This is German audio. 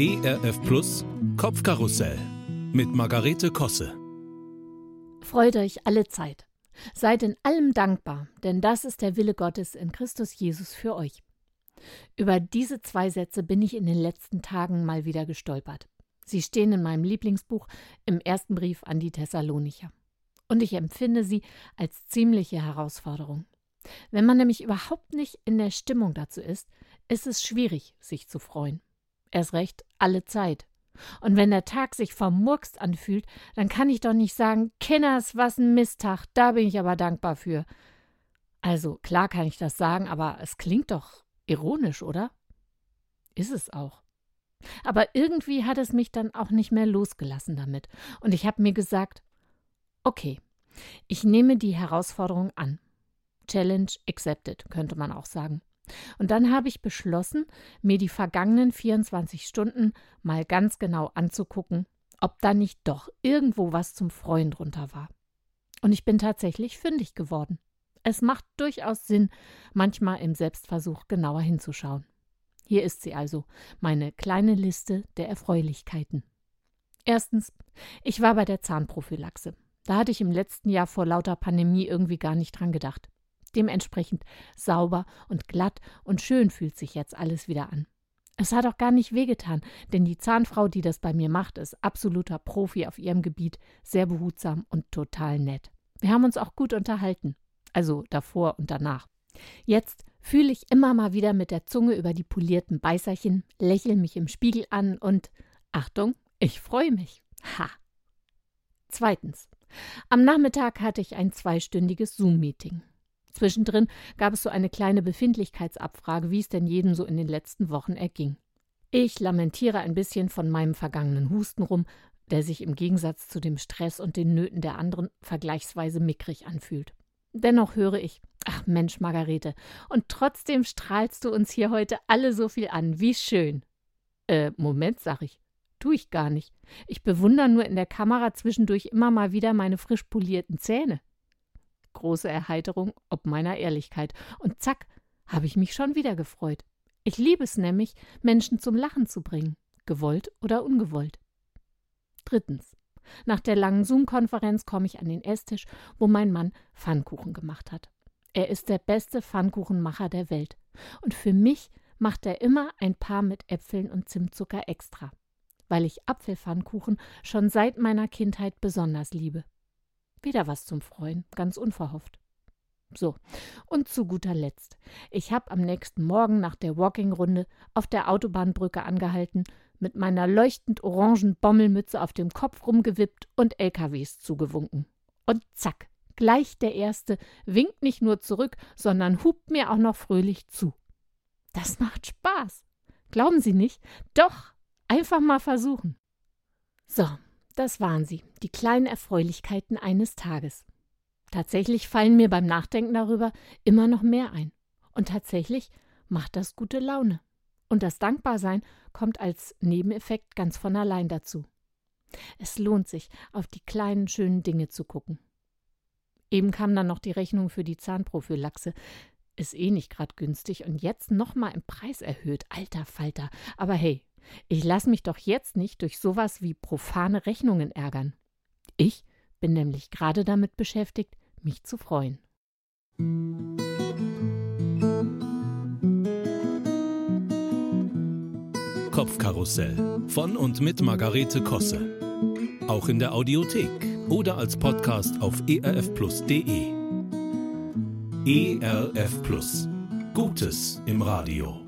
ERF Plus Kopfkarussell mit Margarete Kosse. Freut euch alle Zeit. Seid in allem dankbar, denn das ist der Wille Gottes in Christus Jesus für euch. Über diese zwei Sätze bin ich in den letzten Tagen mal wieder gestolpert. Sie stehen in meinem Lieblingsbuch im ersten Brief an die Thessalonicher. Und ich empfinde sie als ziemliche Herausforderung. Wenn man nämlich überhaupt nicht in der Stimmung dazu ist, ist es schwierig, sich zu freuen. Erst recht alle Zeit. Und wenn der Tag sich vermurkst anfühlt, dann kann ich doch nicht sagen, Kinners, was ein Misttag, da bin ich aber dankbar für. Also, klar kann ich das sagen, aber es klingt doch ironisch, oder? Ist es auch. Aber irgendwie hat es mich dann auch nicht mehr losgelassen damit. Und ich habe mir gesagt, okay, ich nehme die Herausforderung an. Challenge accepted, könnte man auch sagen. Und dann habe ich beschlossen, mir die vergangenen 24 Stunden mal ganz genau anzugucken, ob da nicht doch irgendwo was zum Freuen drunter war. Und ich bin tatsächlich fündig geworden. Es macht durchaus Sinn, manchmal im Selbstversuch genauer hinzuschauen. Hier ist sie also, meine kleine Liste der Erfreulichkeiten. Erstens, ich war bei der Zahnprophylaxe. Da hatte ich im letzten Jahr vor lauter Pandemie irgendwie gar nicht dran gedacht. Dementsprechend sauber und glatt und schön fühlt sich jetzt alles wieder an. Es hat auch gar nicht wehgetan, denn die Zahnfrau, die das bei mir macht, ist absoluter Profi auf ihrem Gebiet, sehr behutsam und total nett. Wir haben uns auch gut unterhalten, also davor und danach. Jetzt fühle ich immer mal wieder mit der Zunge über die polierten Beißerchen, lächle mich im Spiegel an und Achtung, ich freue mich. Ha. Zweitens. Am Nachmittag hatte ich ein zweistündiges Zoom-Meeting. Zwischendrin gab es so eine kleine Befindlichkeitsabfrage, wie es denn jedem so in den letzten Wochen erging. Ich lamentiere ein bisschen von meinem vergangenen Husten rum, der sich im Gegensatz zu dem Stress und den Nöten der anderen vergleichsweise mickrig anfühlt. Dennoch höre ich, ach Mensch, Margarete, und trotzdem strahlst du uns hier heute alle so viel an, wie schön. Äh, Moment, sag ich. Tu ich gar nicht. Ich bewundere nur in der Kamera zwischendurch immer mal wieder meine frisch polierten Zähne große Erheiterung ob meiner Ehrlichkeit. Und zack, habe ich mich schon wieder gefreut. Ich liebe es nämlich, Menschen zum Lachen zu bringen, gewollt oder ungewollt. Drittens. Nach der langen Zoom-Konferenz komme ich an den Esstisch, wo mein Mann Pfannkuchen gemacht hat. Er ist der beste Pfannkuchenmacher der Welt. Und für mich macht er immer ein paar mit Äpfeln und Zimtzucker extra, weil ich Apfelpfannkuchen schon seit meiner Kindheit besonders liebe. Wieder was zum Freuen, ganz unverhofft. So, und zu guter Letzt. Ich habe am nächsten Morgen nach der Walking-Runde auf der Autobahnbrücke angehalten, mit meiner leuchtend orangen Bommelmütze auf dem Kopf rumgewippt und LKWs zugewunken. Und zack, gleich der Erste winkt nicht nur zurück, sondern hupt mir auch noch fröhlich zu. Das macht Spaß. Glauben Sie nicht? Doch, einfach mal versuchen. So, das waren sie, die kleinen Erfreulichkeiten eines Tages. Tatsächlich fallen mir beim Nachdenken darüber immer noch mehr ein. Und tatsächlich macht das gute Laune. Und das Dankbarsein kommt als Nebeneffekt ganz von allein dazu. Es lohnt sich, auf die kleinen schönen Dinge zu gucken. Eben kam dann noch die Rechnung für die Zahnprophylaxe. Ist eh nicht gerade günstig und jetzt nochmal im Preis erhöht. Alter Falter. Aber hey, ich lasse mich doch jetzt nicht durch sowas wie profane Rechnungen ärgern. Ich bin nämlich gerade damit beschäftigt, mich zu freuen. Kopfkarussell von und mit Margarete Kosse. Auch in der Audiothek oder als Podcast auf erfplus.de. ERF Plus. Gutes im Radio.